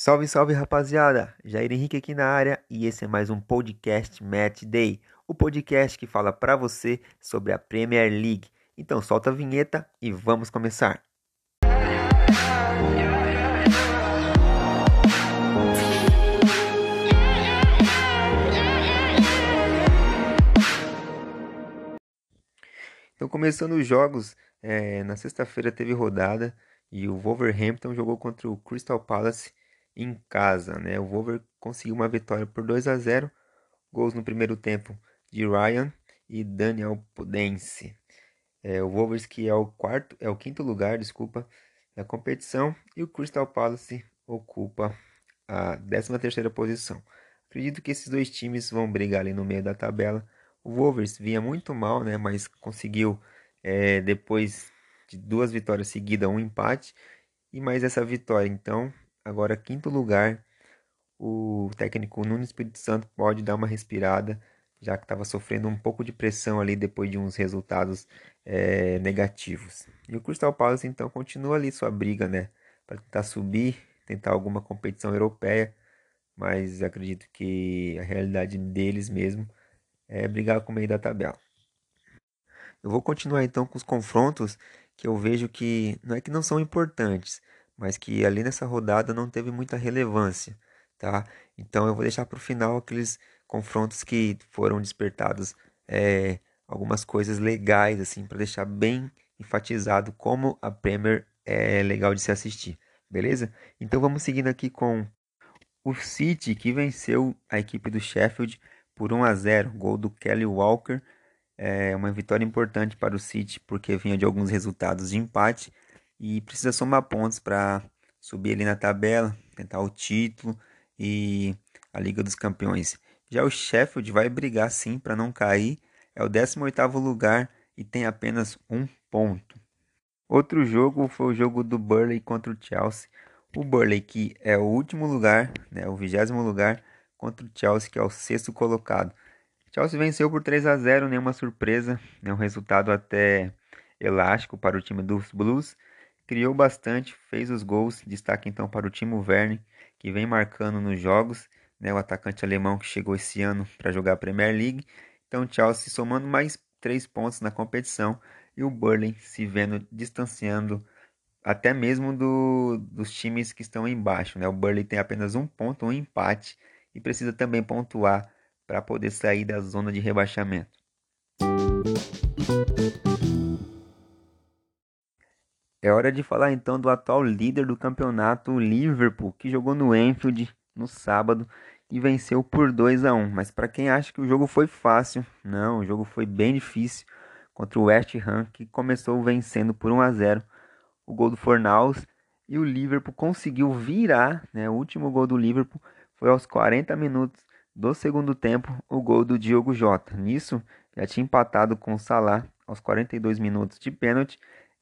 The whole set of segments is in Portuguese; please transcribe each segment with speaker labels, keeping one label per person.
Speaker 1: Salve, salve rapaziada! Jair Henrique aqui na área e esse é mais um podcast Match Day, o podcast que fala para você sobre a Premier League. Então solta a vinheta e vamos começar. Então começando os jogos, é, na sexta-feira teve rodada e o Wolverhampton jogou contra o Crystal Palace em casa, né? O Wolver conseguiu uma vitória por 2 a 0, gols no primeiro tempo de Ryan e Daniel Pudense. É, o Wolves que é o quarto, é o quinto lugar, desculpa, da competição e o Crystal Palace ocupa a 13 terceira posição. Acredito que esses dois times vão brigar ali no meio da tabela. O Wolves vinha muito mal, né, mas conseguiu é, depois de duas vitórias seguidas um empate e mais essa vitória. Então Agora, quinto lugar, o técnico Nuno Espírito Santo pode dar uma respirada, já que estava sofrendo um pouco de pressão ali depois de uns resultados é, negativos. E o Crystal Palace então continua ali sua briga, né, para tentar subir, tentar alguma competição europeia, mas acredito que a realidade deles mesmo é brigar com o meio da tabela. Eu vou continuar então com os confrontos que eu vejo que não é que não são importantes, mas que ali nessa rodada não teve muita relevância, tá? Então eu vou deixar para o final aqueles confrontos que foram despertados é, algumas coisas legais assim para deixar bem enfatizado como a Premier é legal de se assistir, beleza? Então vamos seguindo aqui com o City que venceu a equipe do Sheffield por 1 a 0, gol do Kelly Walker. É uma vitória importante para o City porque vinha de alguns resultados de empate e precisa somar pontos para subir ali na tabela, tentar o título e a Liga dos Campeões. Já o Sheffield vai brigar sim para não cair, é o 18º lugar e tem apenas um ponto. Outro jogo foi o jogo do Burley contra o Chelsea. O Burley que é o último lugar, né, o vigésimo lugar, contra o Chelsea que é o sexto colocado. Chelsea venceu por 3 a 0, nenhuma surpresa, é um resultado até elástico para o time dos Blues Criou bastante, fez os gols. Destaque então para o Timo Werner, que vem marcando nos jogos. Né, o atacante alemão que chegou esse ano para jogar a Premier League. Então Chelsea somando mais três pontos na competição e o Burnley se vendo distanciando até mesmo do, dos times que estão embaixo. Né? O Burnley tem apenas um ponto, um empate e precisa também pontuar para poder sair da zona de rebaixamento. É hora de falar então do atual líder do campeonato, o Liverpool, que jogou no Anfield no sábado e venceu por 2 a 1. Mas para quem acha que o jogo foi fácil, não, o jogo foi bem difícil contra o West Ham, que começou vencendo por 1 a 0. O gol do Fornals e o Liverpool conseguiu virar, né? O último gol do Liverpool foi aos 40 minutos do segundo tempo, o gol do Diogo Jota. Nisso, já tinha empatado com o Salah aos 42 minutos de pênalti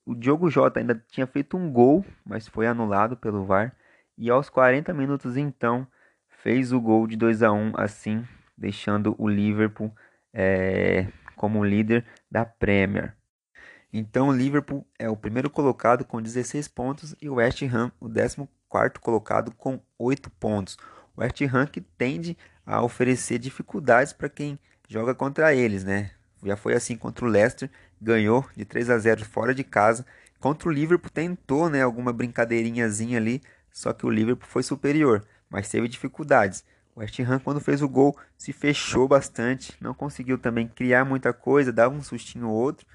Speaker 1: o Diogo Jota ainda tinha feito um gol, mas foi anulado pelo VAR. E aos 40 minutos então fez o gol de 2 a 1 assim, deixando o Liverpool é, como líder da Premier. Então o Liverpool é o primeiro colocado com 16 pontos e o West Ham o 14 colocado com 8 pontos. O West Ham que tende a oferecer dificuldades para quem joga contra eles, né? Já foi assim contra o Leicester, ganhou de 3 a 0 fora de casa. Contra o Liverpool tentou, né, alguma brincadeirinhazinha ali, só que o Liverpool foi superior, mas teve dificuldades. O West Ham quando fez o gol se fechou bastante, não conseguiu também criar muita coisa, dava um sustinho ou outro,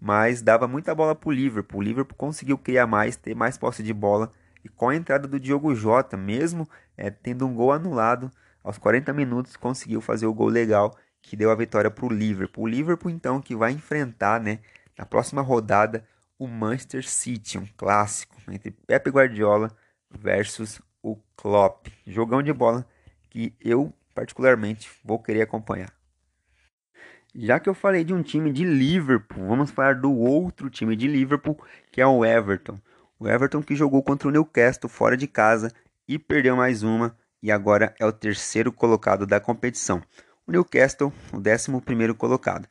Speaker 1: mas dava muita bola para o Liverpool. O Liverpool conseguiu criar mais, ter mais posse de bola e com a entrada do Diogo Jota, mesmo é, tendo um gol anulado aos 40 minutos, conseguiu fazer o gol legal que deu a vitória para o Liverpool. O Liverpool, então, que vai enfrentar né, na próxima rodada o Manchester City, um clássico entre Pep Guardiola versus o Klopp. Jogão de bola que eu, particularmente, vou querer acompanhar. Já que eu falei de um time de Liverpool, vamos falar do outro time de Liverpool, que é o Everton. O Everton que jogou contra o Newcastle fora de casa e perdeu mais uma, e agora é o terceiro colocado da competição o Newcastle, o 11 colocado.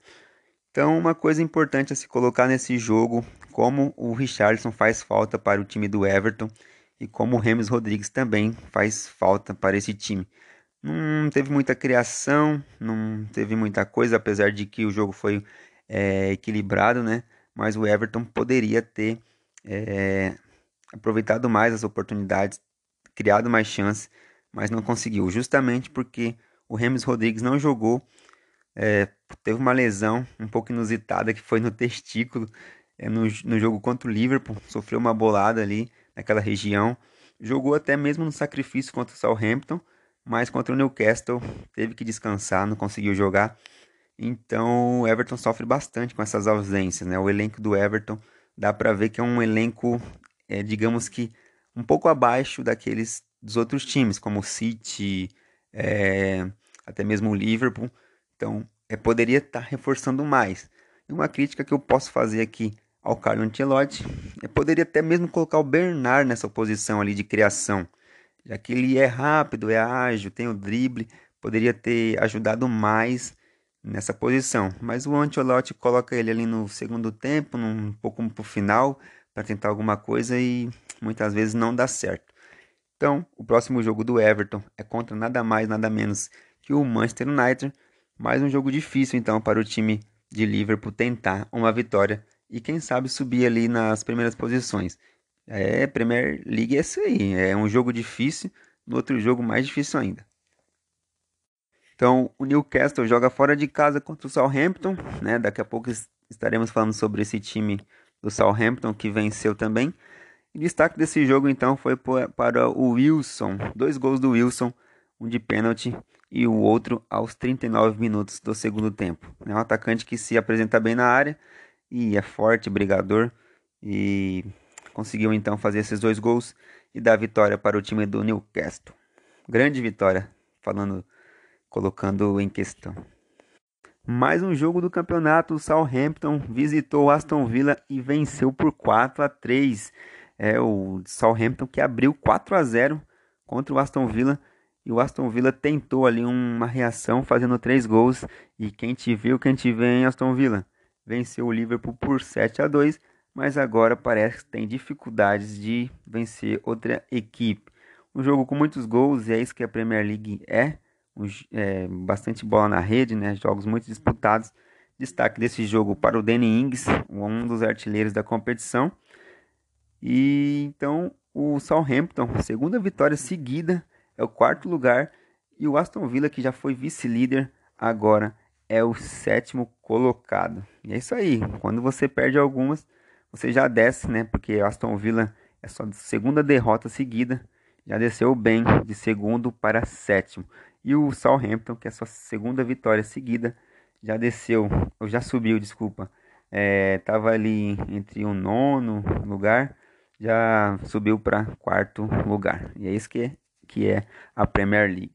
Speaker 1: Então, uma coisa importante a se colocar nesse jogo, como o Richardson faz falta para o time do Everton, e como o Remes Rodrigues também faz falta para esse time. Não teve muita criação, não teve muita coisa, apesar de que o jogo foi é, equilibrado, né? Mas o Everton poderia ter é, aproveitado mais as oportunidades, criado mais chances, mas não conseguiu, justamente porque o Remes Rodrigues não jogou, é, teve uma lesão um pouco inusitada que foi no testículo é, no, no jogo contra o Liverpool, sofreu uma bolada ali naquela região, jogou até mesmo no sacrifício contra o Southampton, mas contra o Newcastle teve que descansar, não conseguiu jogar. Então o Everton sofre bastante com essas ausências, né? O elenco do Everton dá para ver que é um elenco, é, digamos que um pouco abaixo daqueles dos outros times, como o City, é, até mesmo o Liverpool. Então é, poderia estar tá reforçando mais. E uma crítica que eu posso fazer aqui ao Carlo Ancelotti, é, poderia até mesmo colocar o Bernard nessa posição ali de criação, já que ele é rápido, é ágil, tem o drible, poderia ter ajudado mais nessa posição. Mas o Ancelotti coloca ele ali no segundo tempo, um pouco pro final, para tentar alguma coisa e muitas vezes não dá certo. Então, o próximo jogo do Everton é contra nada mais, nada menos que o Manchester United. Mais um jogo difícil então para o time de Liverpool tentar uma vitória e quem sabe subir ali nas primeiras posições. É, Premier League é isso aí, é um jogo difícil, no outro jogo mais difícil ainda. Então, o Newcastle joga fora de casa contra o Southampton, né? Daqui a pouco estaremos falando sobre esse time do Southampton que venceu também. E destaque desse jogo então foi para o Wilson, dois gols do Wilson, um de pênalti e o outro aos 39 minutos do segundo tempo. É um atacante que se apresenta bem na área e é forte, brigador e conseguiu então fazer esses dois gols e dar vitória para o time do Newcastle. Grande vitória, falando colocando em questão. Mais um jogo do campeonato, o Southampton visitou Aston Villa e venceu por 4 a 3. É o Southampton que abriu 4 a 0 contra o Aston Villa e o Aston Villa tentou ali uma reação fazendo três gols e quem te viu, quem te vê em Aston Villa. Venceu o Liverpool por 7 a 2, mas agora parece que tem dificuldades de vencer outra equipe. Um jogo com muitos gols, e é isso que a Premier League é é, bastante bola na rede, né? Jogos muito disputados. Destaque desse jogo para o Danny Ings, um dos artilheiros da competição. E então o Southampton, segunda vitória seguida, é o quarto lugar. E o Aston Villa, que já foi vice-líder, agora é o sétimo colocado. E é isso aí. Quando você perde algumas, você já desce, né? Porque o Aston Villa é só segunda derrota seguida. Já desceu bem de segundo para sétimo. E o Southampton, que é sua segunda vitória seguida, já desceu, ou já subiu, desculpa. É, ali entre o nono lugar, já subiu para quarto lugar. E é isso que que é a Premier League.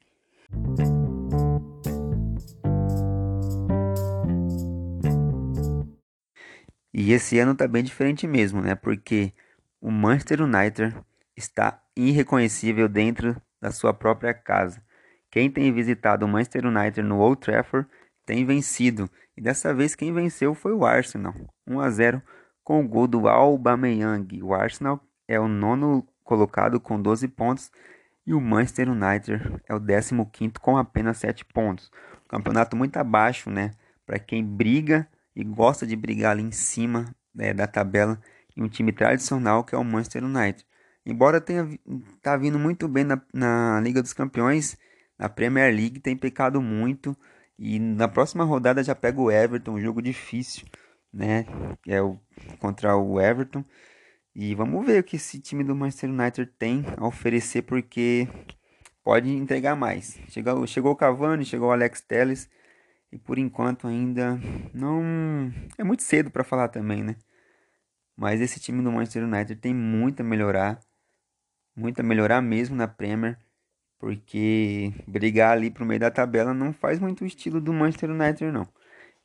Speaker 1: E esse ano tá bem diferente mesmo, né? Porque o Manchester United está irreconhecível dentro da sua própria casa. Quem tem visitado o Manchester United no Old Trafford tem vencido, e dessa vez quem venceu foi o Arsenal, 1 a 0 com o gol do Aubameyang. O Arsenal é o nono colocado com 12 pontos e o Manchester United é o 15 com apenas 7 pontos. campeonato muito abaixo, né? Para quem briga e gosta de brigar ali em cima né, da tabela e um time tradicional que é o Manchester United. Embora tenha tá vindo muito bem na, na Liga dos Campeões, a Premier League tem pecado muito e na próxima rodada já pega o Everton, um jogo difícil, né? É o contra o Everton. E vamos ver o que esse time do Manchester United tem a oferecer porque pode entregar mais. Chegou, chegou o Cavani, chegou o Alex Telles e por enquanto ainda não é muito cedo para falar também, né? Mas esse time do Manchester United tem muito a melhorar, muito a melhorar mesmo na Premier porque brigar ali pro meio da tabela não faz muito o estilo do Manchester United, não.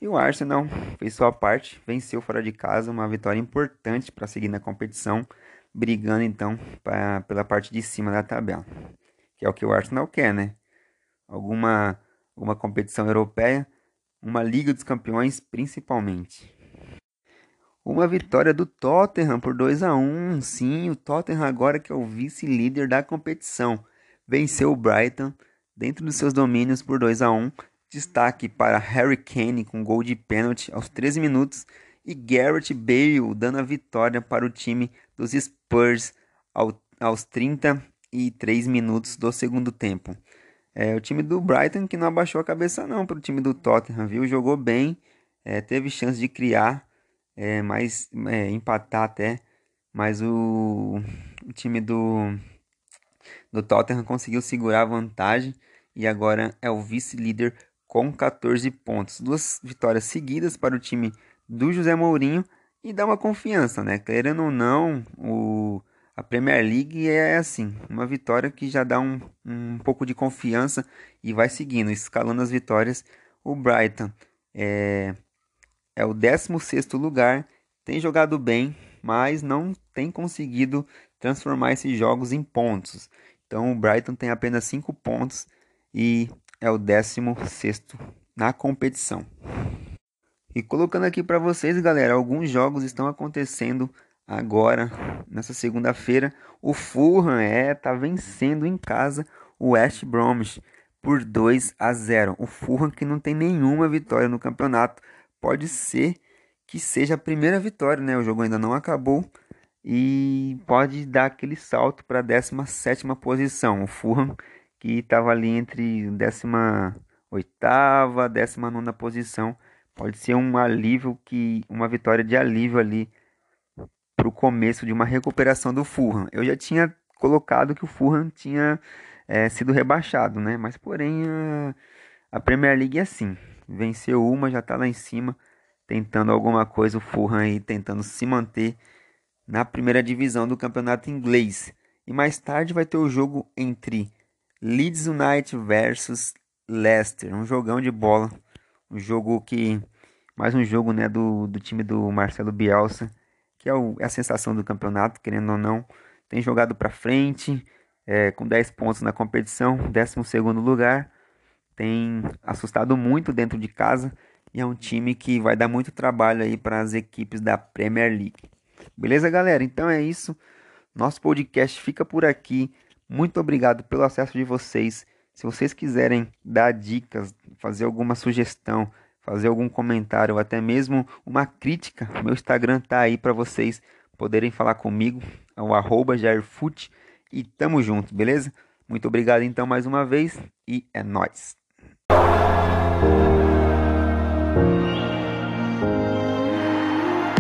Speaker 1: E o Arsenal fez sua parte, venceu fora de casa, uma vitória importante para seguir na competição, brigando então pra, pela parte de cima da tabela, que é o que o Arsenal quer, né? Alguma, alguma competição europeia, uma Liga dos Campeões principalmente. uma vitória do Tottenham por 2 a 1. Sim, o Tottenham agora que é o vice-líder da competição. Venceu o Brighton dentro dos seus domínios por 2 a 1. Destaque para Harry Kane com gol de pênalti aos 13 minutos e Garrett Bale dando a vitória para o time dos Spurs aos 33 minutos do segundo tempo. É, o time do Brighton que não abaixou a cabeça não para o time do Tottenham, viu? Jogou bem, é, teve chance de criar, é, mas é, empatar até, mas o, o time do, do Tottenham conseguiu segurar a vantagem e agora é o vice-líder com 14 pontos. Duas vitórias seguidas para o time do José Mourinho e dá uma confiança, né? Querendo ou não, o a Premier League é assim, uma vitória que já dá um, um pouco de confiança e vai seguindo, escalando as vitórias. O Brighton é, é o 16 lugar, tem jogado bem, mas não tem conseguido transformar esses jogos em pontos. Então o Brighton tem apenas 5 pontos e é o 16 na competição. E colocando aqui para vocês, galera, alguns jogos estão acontecendo agora, nessa segunda-feira, o Fulham é tá vencendo em casa o West Bromwich por 2 a 0. O Fulham que não tem nenhuma vitória no campeonato, pode ser que seja a primeira vitória, né? O jogo ainda não acabou e pode dar aquele salto para a 17ª posição. O Fulham que estava ali entre 18ª, 19ª posição, pode ser um alívio que uma vitória de alívio ali para o começo de uma recuperação do Fulham. Eu já tinha colocado que o Fulham tinha é, sido rebaixado, né? Mas porém a, a, Premier League é assim, venceu uma, já está lá em cima, tentando alguma coisa o Fulham aí tentando se manter na primeira divisão do campeonato inglês. E mais tarde vai ter o jogo entre Leeds United versus Leicester, um jogão de bola, um jogo que mais um jogo né do, do time do Marcelo Bielsa que é, o, é a sensação do campeonato, querendo ou não, tem jogado para frente, é, com 10 pontos na competição, 12 lugar, tem assustado muito dentro de casa e é um time que vai dar muito trabalho aí para as equipes da Premier League. Beleza, galera? Então é isso. Nosso podcast fica por aqui. Muito obrigado pelo acesso de vocês. Se vocês quiserem dar dicas, fazer alguma sugestão, fazer algum comentário ou até mesmo uma crítica, meu Instagram tá aí para vocês poderem falar comigo, é o arroba Jairfute, e tamo junto, beleza? Muito obrigado então mais uma vez e é nóis!